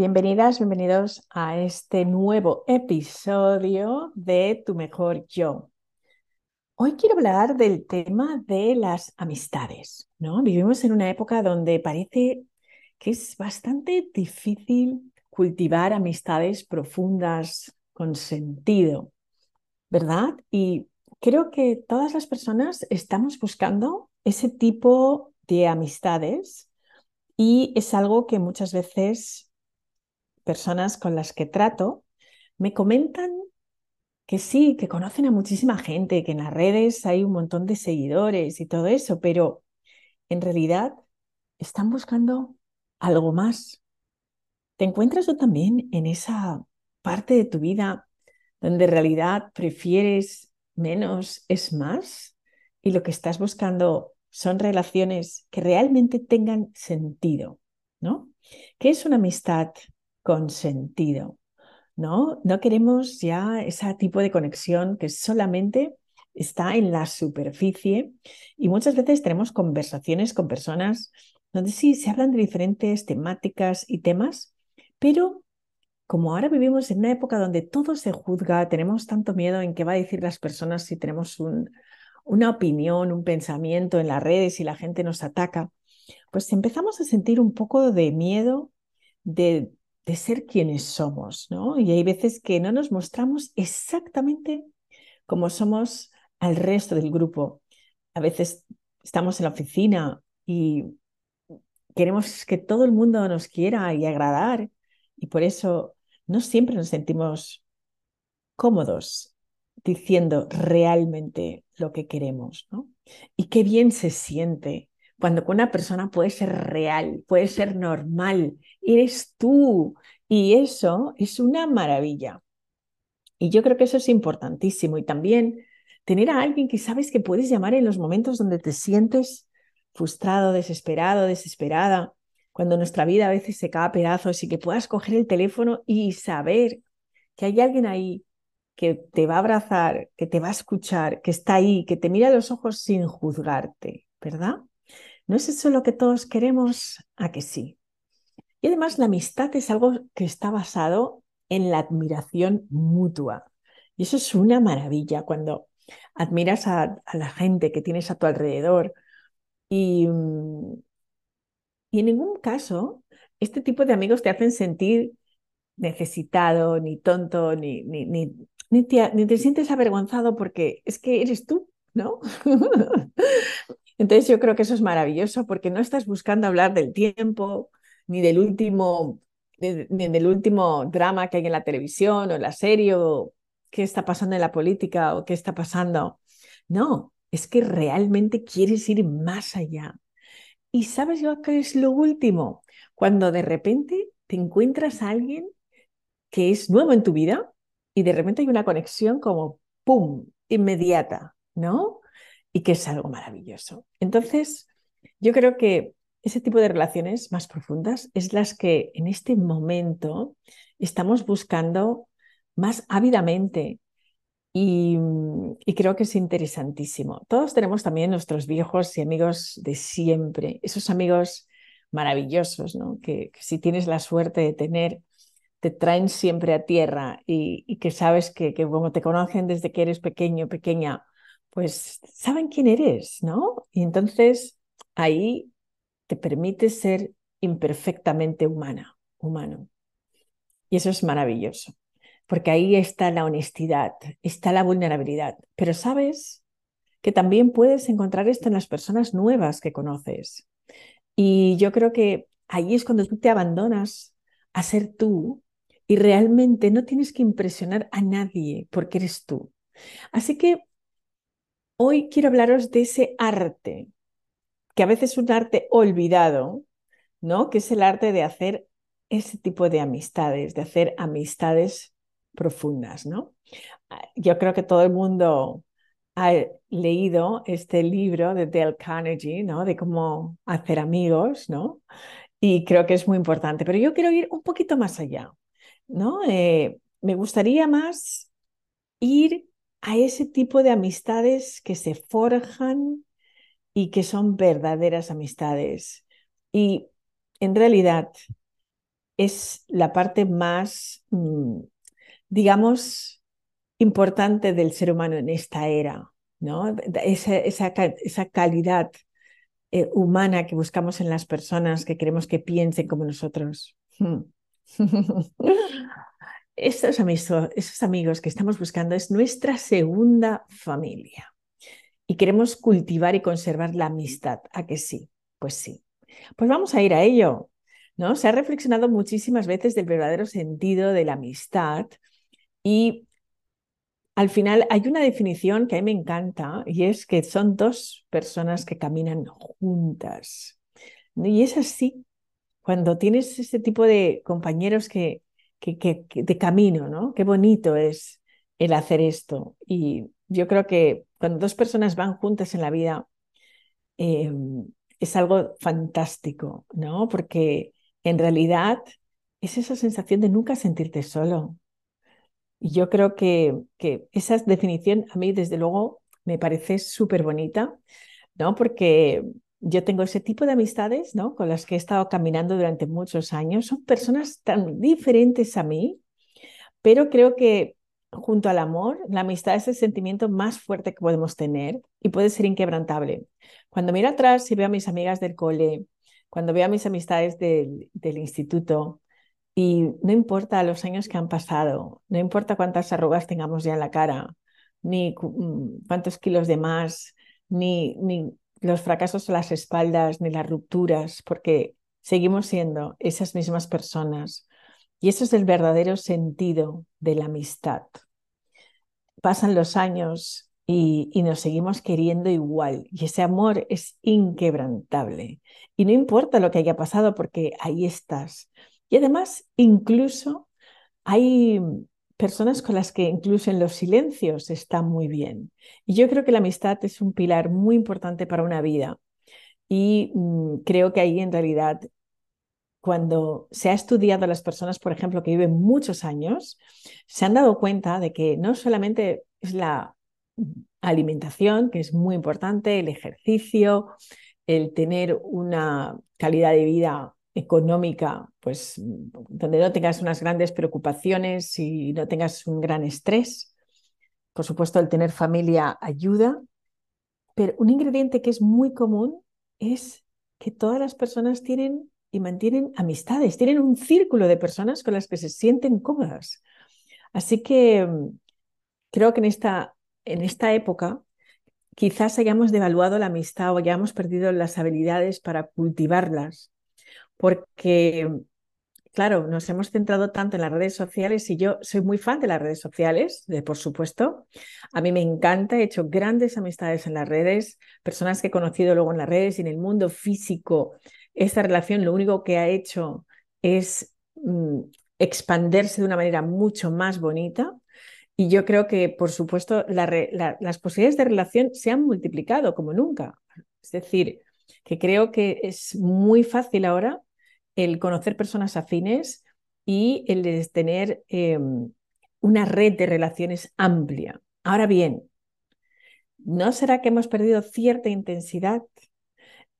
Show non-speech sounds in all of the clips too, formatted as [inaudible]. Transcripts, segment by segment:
bienvenidas, bienvenidos a este nuevo episodio de Tu Mejor Yo. Hoy quiero hablar del tema de las amistades, ¿no? Vivimos en una época donde parece que es bastante difícil cultivar amistades profundas con sentido, ¿verdad? Y creo que todas las personas estamos buscando ese tipo de amistades y es algo que muchas veces personas con las que trato me comentan que sí, que conocen a muchísima gente, que en las redes hay un montón de seguidores y todo eso, pero en realidad están buscando algo más. ¿Te encuentras tú también en esa parte de tu vida donde en realidad prefieres menos es más y lo que estás buscando son relaciones que realmente tengan sentido, ¿no? ¿Qué es una amistad con sentido, ¿no? No queremos ya ese tipo de conexión que solamente está en la superficie y muchas veces tenemos conversaciones con personas donde sí se hablan de diferentes temáticas y temas, pero como ahora vivimos en una época donde todo se juzga, tenemos tanto miedo en qué va a decir las personas si tenemos una opinión, un pensamiento en las redes y la gente nos ataca, pues empezamos a sentir un poco de miedo de de ser quienes somos, ¿no? Y hay veces que no nos mostramos exactamente como somos al resto del grupo. A veces estamos en la oficina y queremos que todo el mundo nos quiera y agradar y por eso no siempre nos sentimos cómodos diciendo realmente lo que queremos, ¿no? Y qué bien se siente cuando una persona puede ser real, puede ser normal, eres tú. Y eso es una maravilla. Y yo creo que eso es importantísimo. Y también tener a alguien que sabes que puedes llamar en los momentos donde te sientes frustrado, desesperado, desesperada, cuando nuestra vida a veces se cae a pedazos y que puedas coger el teléfono y saber que hay alguien ahí que te va a abrazar, que te va a escuchar, que está ahí, que te mira a los ojos sin juzgarte, ¿verdad? ¿No es eso lo que todos queremos? A que sí. Y además la amistad es algo que está basado en la admiración mutua. Y eso es una maravilla cuando admiras a, la gente que tienes a tu alrededor. Y, mm, y en ningún caso este tipo de amigos te hacen sentir necesitado, ni tonto, ni, ni, ni, ni, te, ni te sientes avergonzado porque es que eres tú, ¿no? [laughs] Entonces yo creo que eso es maravilloso porque no estás buscando hablar del tiempo, ni del último, del último drama que hay en la televisión o en la serie o qué está pasando en la política o qué está pasando. No, es que realmente quieres ir más allá. Y sabes yo qué es lo último, cuando de repente te encuentras a alguien que es nuevo en tu vida y de repente hay una conexión como ¡pum! inmediata, ¿no? Y que es algo maravilloso. Entonces, yo creo que ese tipo de relaciones más profundas es las que en este momento estamos buscando más ávidamente y, creo que es interesantísimo. Todos tenemos también nuestros viejos y amigos de siempre, esos amigos maravillosos, ¿no? que, si tienes la suerte de tener, te traen siempre a tierra y, que sabes que, que como te conocen desde que eres pequeño, pequeña, pues saben quién eres, ¿no? Y entonces ahí te permite ser imperfectamente humana, humano. Y eso es maravilloso, porque ahí está la honestidad, está la vulnerabilidad. Pero sabes que también puedes encontrar esto en las personas nuevas que conoces. Y yo creo que ahí es cuando tú te abandonas a ser tú y realmente no tienes que impresionar a nadie porque eres tú. Así que Hoy quiero hablaros de ese arte, que a veces es un arte olvidado, ¿no? Que es el arte de hacer ese tipo de amistades, de hacer amistades profundas, ¿no? Ah, yo creo que todo el mundo ha leído este libro de Dale Carnegie, ¿no? De cómo hacer amigos, ¿no? Y creo que es muy importante. Pero yo quiero ir un poquito más allá, ¿no? Eh, me gustaría más ir a ese tipo de amistades que se forjan y que son verdaderas amistades. Y en realidad, es la parte más, mm, digamos, importante del ser humano en esta era, ¿no? Esa, esa, calidad eh, humana que buscamos en las personas que queremos que piensen como nosotros. [laughs] Estos amigos, esos amigos que estamos buscando es nuestra segunda familia y queremos cultivar y conservar la amistad. ¿A que sí? Pues sí. Pues vamos a ir a ello. ¿no? Se ha reflexionado muchísimas veces del verdadero sentido de la amistad y al final hay una definición que a mí me encanta y es que son dos personas que caminan juntas. Y es así, cuando tienes este tipo de compañeros que, que, de camino, ¿no? Qué bonito es el hacer esto. Y yo creo que cuando dos personas van juntas en la vida, em, es algo fantástico, ¿no? Porque en realidad es esa sensación de nunca sentirte solo. Y yo creo que, que esa definición a mí, desde luego, me parece súper bonita, ¿no? Porque yo tengo ese tipo de amistades, ¿no? Con las que he estado caminando durante muchos años. Son personas tan diferentes a mí, pero creo que junto al amor, la amistad es el sentimiento más fuerte que podemos tener y puede ser inquebrantable. Cuando miro atrás y veo a mis amigas del cole, cuando veo a mis amistades del, del instituto, y no importa los años que han pasado, no importa cuántas arrugas tengamos ya en la cara, ni mm, cuántos kilos de más, ni, ni los fracasos a las espaldas, ni las rupturas, porque seguimos siendo esas mismas personas. Y eso es el verdadero sentido de la amistad. Pasan los años y, nos seguimos queriendo igual. Y ese amor es inquebrantable. Y no importa lo que haya pasado porque ahí estás. Y además, incluso hay personas con las que incluso en los silencios está muy bien. Y yo creo que la amistad es un pilar muy importante para una vida. Y mm, creo que ahí en realidad, cuando se ha estudiado a las personas, por ejemplo, que viven muchos años, se han dado cuenta de que no solamente es la alimentación, que es muy importante, el ejercicio, el tener una calidad de vida económica, pues donde no tengas unas grandes preocupaciones y no tengas un gran estrés. Por supuesto, el tener familia ayuda, pero un ingrediente que es muy común es que todas las personas tienen y mantienen amistades, tienen un círculo de personas con las que se sienten cómodas. Así que mm, creo que en esta en esta época quizás hayamos devaluado la amistad o hayamos perdido las habilidades para cultivarlas, porque, claro, nos hemos centrado tanto en las redes sociales y yo soy muy fan de las redes sociales, de, por supuesto. A mí me encanta, he hecho grandes amistades en las redes, personas que he conocido luego en las redes y en el mundo físico. Esta relación lo único que ha hecho es mm, expandirse de una manera mucho más bonita y yo creo que, por supuesto, las posibilidades de relación se han multiplicado como nunca. Es decir, que creo que es muy fácil ahora el conocer personas afines y el tener em, una red de relaciones amplia. Ahora bien, ¿no será que hemos perdido cierta intensidad?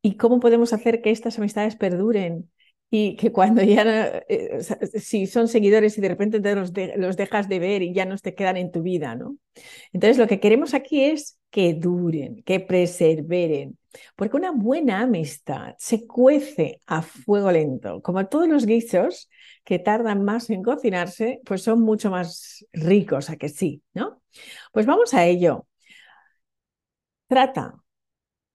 ¿Y cómo podemos hacer que estas amistades perduren y que cuando ya, eh, si son seguidores y de repente te los, los, dejas de ver y ya no te quedan en tu vida, ¿no? Entonces lo que queremos aquí es que duren, que perseveren, porque una buena amistad se cuece a fuego lento, como todos los guisos que tardan más en cocinarse, pues son mucho más ricos, a que sí, ¿no? Pues vamos a ello. Trata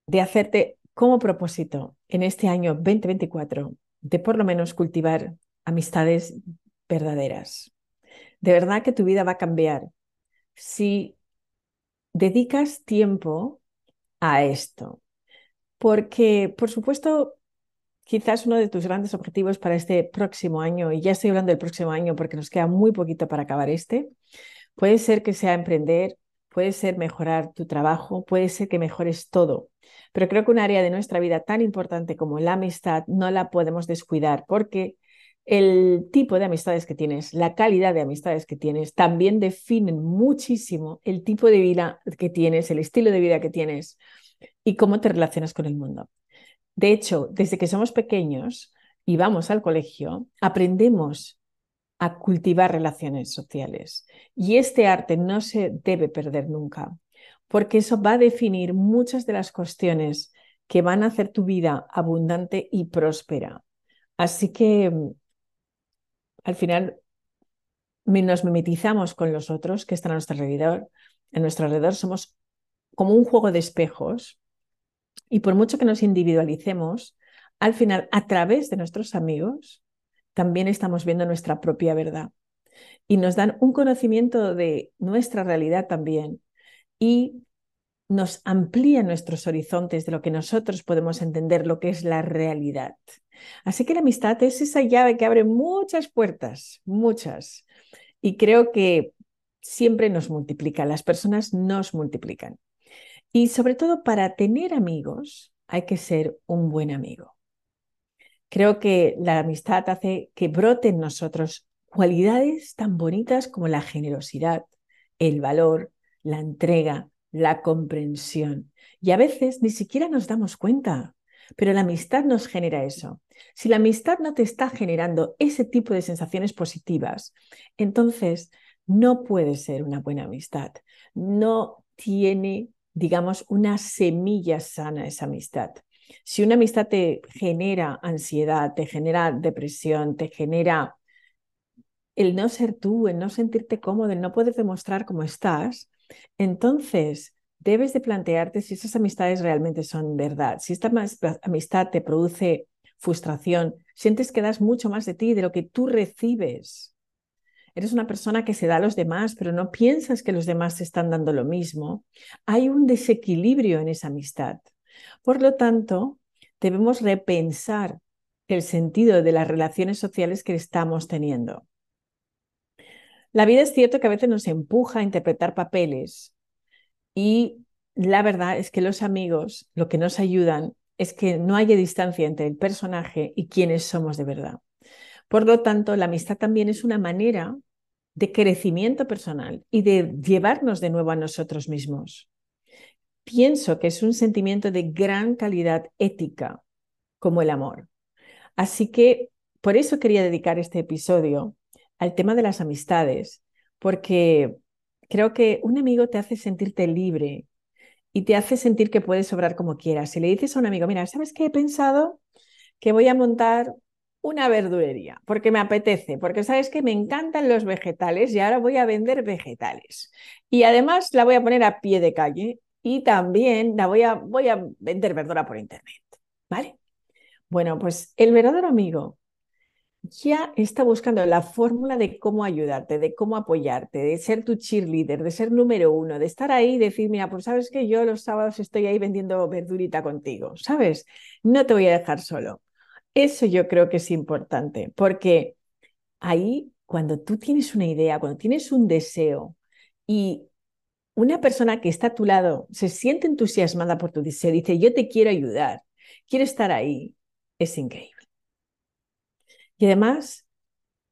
de hacerte como propósito en este año 2024 de por lo menos cultivar amistades verdaderas. De verdad que tu vida va a cambiar si dedicas tiempo a esto. Porque, por supuesto, quizás uno de tus grandes objetivos para este próximo año, y ya estoy hablando del próximo año porque nos queda muy poquito para acabar este, puede ser que sea emprender, puede ser mejorar tu trabajo, puede ser que mejores todo. Pero creo que un área de nuestra vida tan importante como la amistad no la podemos descuidar porque el tipo de amistades que tienes, la calidad de amistades que tienes, también definen muchísimo el tipo de vida que tienes, el estilo de vida que tienes y cómo te relacionas con el mundo. De hecho, desde que somos pequeños, y vamos al colegio, aprendemos a cultivar relaciones sociales. Y este arte no se debe perder nunca, porque eso va a definir muchas de las cuestiones que van a hacer tu vida abundante y próspera. Así que mm, al final nos mimetizamos con los otros que están a nuestro alrededor. A nuestro alrededor somos como un juego de espejos y por mucho que nos individualicemos, al final a través de nuestros amigos también estamos viendo nuestra propia verdad y nos dan un conocimiento de nuestra realidad también y nos amplían nuestros horizontes de lo que nosotros podemos entender, lo que es la realidad. Así que la amistad es esa llave que abre muchas puertas, muchas. Y creo que siempre nos multiplica, las personas nos multiplican. Y sobre todo para tener amigos hay que ser un buen amigo. Creo que la amistad hace que broten en nosotros cualidades tan bonitas como la generosidad, el valor, la entrega, la comprensión. Y a veces ni siquiera nos damos cuenta, pero la amistad nos genera eso. Si la amistad no te está generando ese tipo de sensaciones positivas, entonces no puede ser una buena amistad. No tiene, digamos, una semilla sana esa amistad. Si una amistad te genera ansiedad, te genera depresión, te genera el no ser tú, el no sentirte cómodo, el no poder demostrar cómo estás, entonces debes de plantearte si esas amistades realmente son verdad. Si esta amistad te produce frustración, sientes que das mucho más de ti, de lo que tú recibes. Eres una persona que se da a los demás, pero no piensas que los demás te están dando lo mismo. Hay un desequilibrio en esa amistad. Por lo tanto, debemos repensar el sentido de las relaciones sociales que estamos teniendo. La vida es cierto que a veces nos empuja a interpretar papeles y la verdad es que los amigos lo que nos ayudan es que no haya distancia entre el personaje y quienes somos de verdad. Por lo tanto, la amistad también es una manera de crecimiento personal y de llevarnos de nuevo a nosotros mismos pienso que es un sentimiento de gran calidad ética, como el amor. Así que por eso quería dedicar este episodio al tema de las amistades, porque creo que un amigo te hace sentirte libre y te hace sentir que puedes obrar como quieras. Si le dices a un amigo, mira, ¿sabes qué he pensado? Que voy a montar una verdulería, porque me apetece, porque sabes que me encantan los vegetales y ahora voy a vender vegetales. Y además la voy a poner a pie de calle y también la voy a, voy a vender verdura por internet, ¿vale? Bueno, pues el verdadero amigo ya está buscando la fórmula de cómo ayudarte, de cómo apoyarte, de ser tu cheerleader, de ser número uno, de estar ahí y decir, mira, pues sabes que yo los sábados estoy ahí vendiendo verdurita contigo, ¿sabes? No te voy a dejar solo. Eso yo creo que es importante, porque ahí, cuando tú tienes una idea, cuando tienes un deseo y una persona que está a tu lado se siente entusiasmada por tu deseo, dice, yo te quiero ayudar, quiero estar ahí, es increíble. Y además,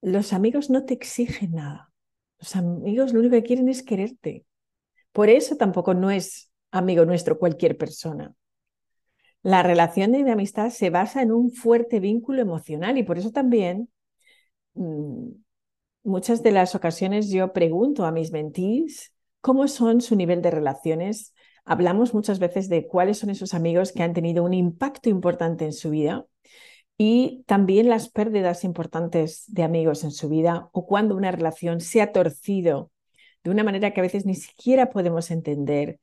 los amigos no te exigen nada. Los amigos lo único que quieren es quererte. Por eso tampoco no es amigo nuestro cualquier persona. La relación de amistad se basa en un fuerte vínculo emocional y por eso también mm, muchas de las ocasiones yo pregunto a mis mentís cómo son su nivel de relaciones. Hablamos muchas veces de cuáles son esos amigos que han tenido un impacto importante en su vida y también las pérdidas importantes de amigos en su vida o cuando una relación se ha torcido de una manera que a veces ni siquiera podemos entender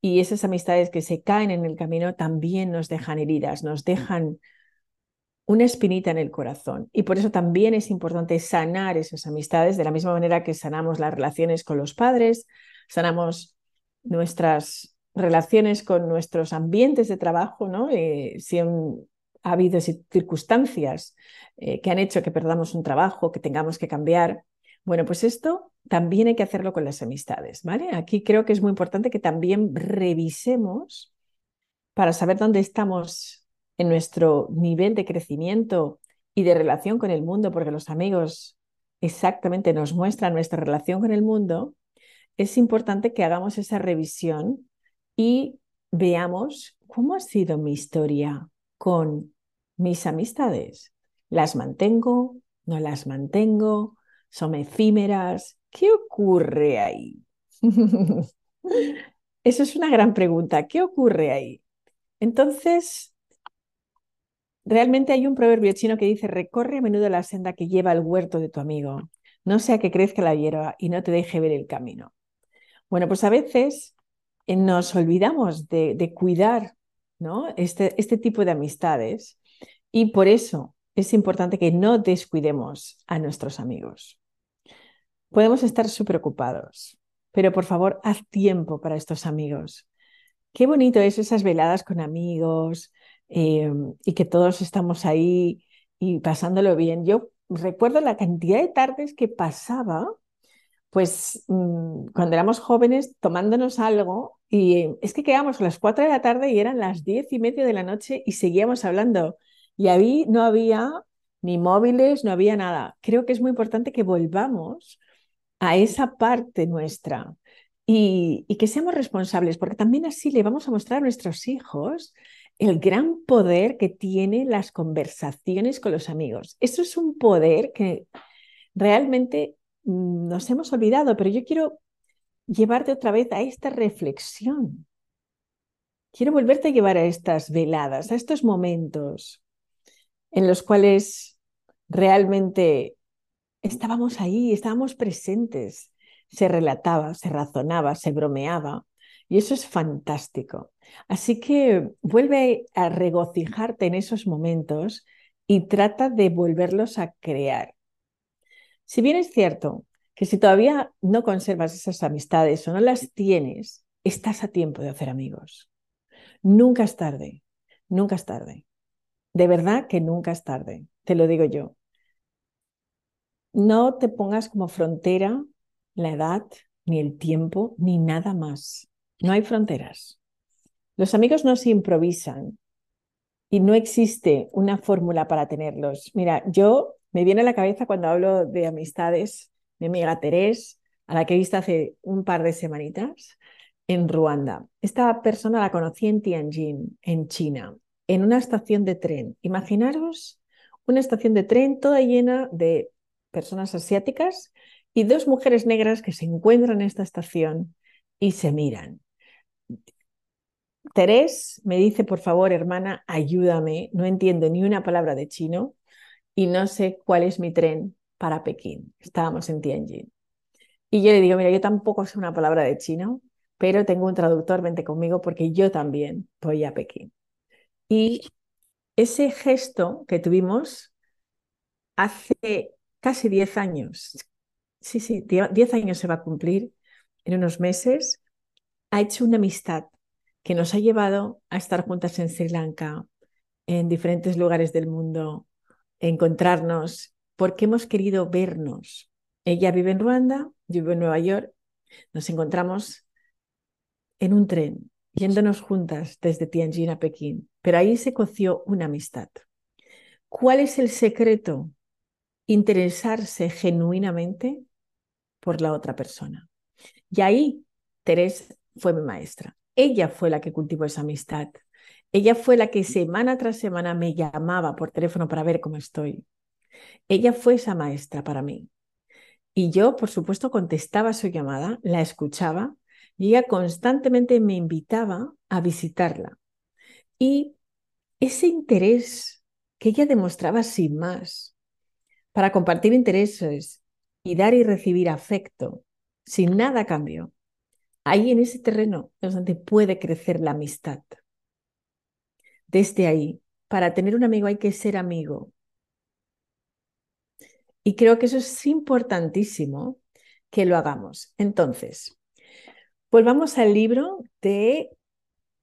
y esas amistades que se caen en el camino también nos dejan heridas, nos dejan una espinita en el corazón. Y por eso también es importante sanar esas amistades de la misma manera que sanamos las relaciones con los padres, sanamos nuestras relaciones con nuestros ambientes de trabajo, ¿no? Eh, si han, ha habido circunstancias eh, que han hecho que perdamos un trabajo, que tengamos que cambiar. Bueno, pues esto también hay que hacerlo con las amistades, ¿vale? Aquí creo que es muy importante que también revisemos para saber dónde estamos en nuestro nivel de crecimiento y de relación con el mundo, porque los amigos exactamente nos muestran nuestra relación con el mundo, es importante que hagamos esa revisión y veamos cómo ha sido mi historia con mis amistades. ¿Las mantengo? ¿No las mantengo? ¿Son efímeras? ¿Qué ocurre ahí? [laughs] Eso es una gran pregunta. ¿Qué ocurre ahí? Entonces, realmente hay un proverbio chino que dice, recorre a menudo la senda que lleva al huerto de tu amigo, no sea que crezca la hierba y no te deje ver el camino. Bueno, pues a veces eh, nos olvidamos de, cuidar ¿no? este, este tipo de amistades y por eso es importante que no descuidemos a nuestros amigos. Podemos estar súper ocupados, pero por favor, haz tiempo para estos amigos. Qué bonito es esas veladas con amigos eh, y que todos estamos ahí y pasándolo bien. Yo recuerdo la cantidad de tardes que pasaba, pues mm, cuando éramos jóvenes, tomándonos algo y es que quedábamos a las 4 de la tarde y eran las diez y media de la noche y seguíamos hablando. Y ahí no había ni móviles, no había nada. Creo que es muy importante que volvamos a esa parte nuestra y, que seamos responsables, porque también así le vamos a mostrar a nuestros hijos el gran poder que tienen las conversaciones con los amigos. Eso es un poder que realmente mm, nos hemos olvidado, pero yo quiero llevarte otra vez a esta reflexión. Quiero volverte a llevar a estas veladas, a estos momentos en los cuales realmente estábamos ahí, estábamos presentes, se relataba, se razonaba, se bromeaba, y eso es fantástico. Así que vuelve a regocijarte en esos momentos y trata de volverlos a crear. Si bien es cierto que si todavía no conservas esas amistades o no las tienes, estás a tiempo de hacer amigos. Nunca es tarde, nunca es tarde. De verdad que nunca es tarde, te lo digo yo. No te pongas como frontera la edad, ni el tiempo, ni nada más. No hay fronteras. Los amigos no se improvisan y no existe una fórmula para tenerlos. Mira, yo me viene a la cabeza cuando hablo de amistades, mi amiga Terés, a la que he visto hace un par de semanitas en Ruanda. Esta persona la conocí en Tianjin, en China, en una estación de tren. Imaginaros una estación de tren toda llena de personas asiáticas y dos mujeres negras que se encuentran en esta estación y se miran. Terés me dice, por favor, hermana, ayúdame, no entiendo ni una palabra de chino y no sé cuál es mi tren para Pekín. Estábamos en Tianjin. Y yo le digo, mira, yo tampoco sé una palabra de chino, pero tengo un traductor, vente conmigo porque yo también voy a Pekín. Y ese gesto que tuvimos hace casi 10 años, sí, sí, 10 años se va a cumplir en unos meses, ha hecho una amistad que nos ha llevado a estar juntas en Sri Lanka, en diferentes lugares del mundo, encontrarnos, porque hemos querido vernos. Ella vive en Ruanda, yo vivo en Nueva York, nos encontramos en un tren, yéndonos juntas desde Tianjin a Pekín, pero ahí se coció una amistad. ¿Cuál es el secreto? Interesarse genuinamente por la otra persona. Y ahí Teresa fue mi maestra. Ella fue la que cultivó esa amistad. Ella fue la que semana tras semana me llamaba por teléfono para ver cómo estoy. Ella fue esa maestra para mí. Y yo, por supuesto, contestaba su llamada, la escuchaba y ella constantemente me invitaba a visitarla. Y ese interés que ella demostraba sin más para compartir intereses y dar y recibir afecto sin nada a cambio, ahí en ese terreno donde puede crecer la amistad. Desde ahí, para tener un amigo hay que ser amigo. Y creo que eso es importantísimo que lo hagamos. Entonces, volvamos al libro de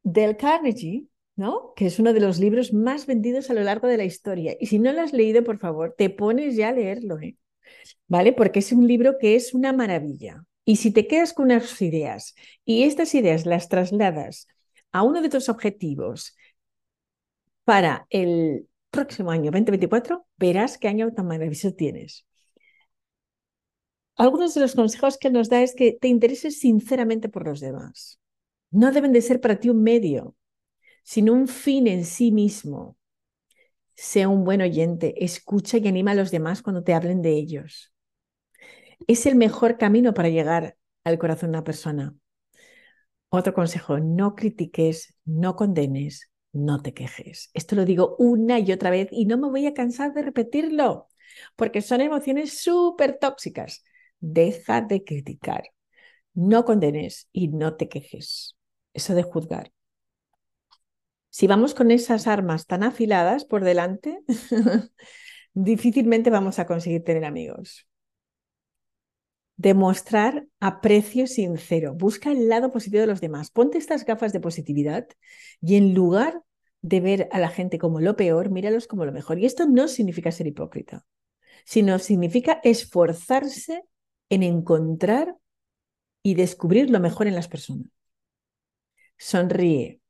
Del Carnegie, ¿no? Que es uno de los libros más vendidos a lo largo de la historia. Y si no lo has leído, por favor, te pones ya a leerlo, ¿eh? ¿vale? Porque es un libro que es una maravilla. Y si te quedas con unas ideas y estas ideas las trasladas a uno de tus objetivos para el próximo año 2024, verás qué año tan maravilloso tienes. Algunos de los consejos que nos da es que te intereses sinceramente por los demás. No deben de ser para ti un medio, sino un fin en sí mismo. Sé un buen oyente, escucha y anima a los demás cuando te hablen de ellos. Es el mejor camino para llegar al corazón de una persona. Otro consejo, no critiques, no condenes, no te quejes. Esto lo digo una y otra vez y no me voy a cansar de repetirlo, porque son emociones súper tóxicas. Deja de criticar, no condenes y no te quejes. Eso de juzgar. Si vamos con esas armas tan afiladas por delante, [laughs] difícilmente vamos a conseguir tener amigos. Demostrar aprecio sincero. Busca el lado positivo de los demás. Ponte estas gafas de positividad y en lugar de ver a la gente como lo peor, míralos como lo mejor. Y esto no significa ser hipócrita, sino significa esforzarse en encontrar y descubrir lo mejor en las personas. Sonríe.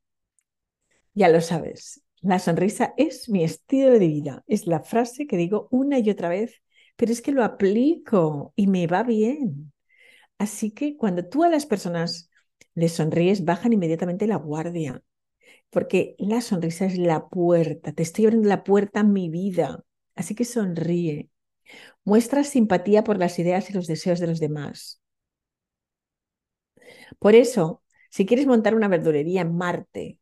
Ya lo sabes, la sonrisa es mi estilo de vida. Es la frase que digo una y otra vez pero es que lo aplico y me va bien. Así que cuando tú a las personas les sonríes, bajan inmediatamente la guardia, porque la sonrisa es la puerta, te estoy abriendo la puerta a mi vida. Así que sonríe. Muestra simpatía por las ideas y los deseos de los demás. Por eso, si quieres montar una verdulería en Marte,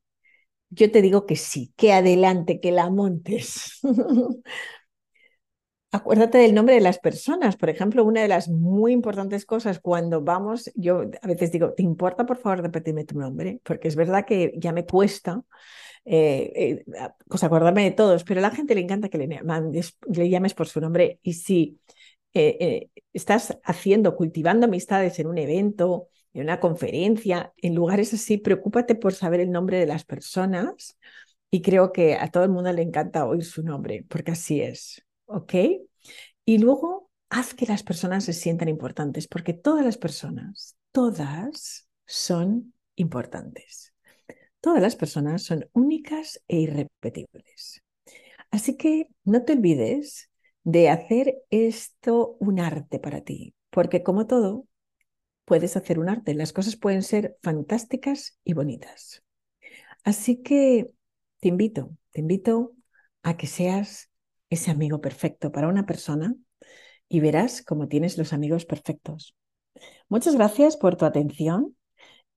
yo te digo que sí, que adelante, que la montes. [laughs] Acuérdate del nombre de las personas. Por ejemplo, una de las muy importantes cosas cuando vamos, yo a veces digo, ¿te importa por favor repetirme tu nombre? Porque es verdad que ya me cuesta eh, eh, pues acordarme de todos, pero a la gente le encanta que le, le llames por su nombre. Y si eh, estás haciendo, cultivando amistades en un evento, en una conferencia, en lugares así, preocúpate por saber el nombre de las personas. Y creo que a todo el mundo le encanta oír su nombre, porque así es. ¿ok? Y luego haz que las personas se sientan importantes, porque todas las personas, todas son importantes. Todas las personas son únicas e irrepetibles. Así que no te olvides de hacer esto un arte para ti, porque como todo, puedes hacer un arte. Las cosas pueden ser fantásticas y bonitas. Así que te invito, te invito a que seas ese amigo perfecto para una persona y verás cómo tienes los amigos perfectos. Muchas gracias por tu atención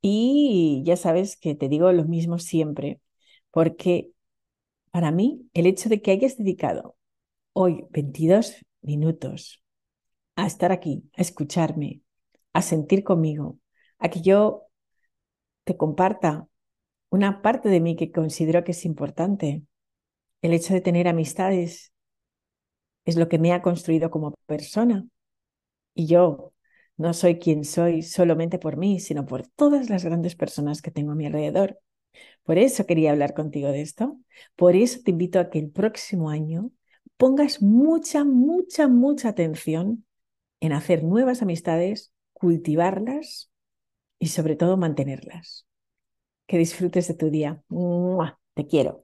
y ya sabes que te digo lo mismo siempre, porque para mí el hecho de que hayas dedicado hoy 22 minutos a estar aquí, a escucharme, a sentir conmigo, a que yo te comparta una parte de mí que considero que es importante, el hecho de tener amistades es lo que me ha construido como persona. Y yo no soy quien soy solamente por mí, sino por todas las grandes personas que tengo a mi alrededor. Por eso quería hablar contigo de esto. Por eso te invito a que el próximo año pongas mucha, mucha, mucha atención en hacer nuevas amistades, cultivarlas y sobre todo mantenerlas. Que disfrutes de tu día. Te quiero.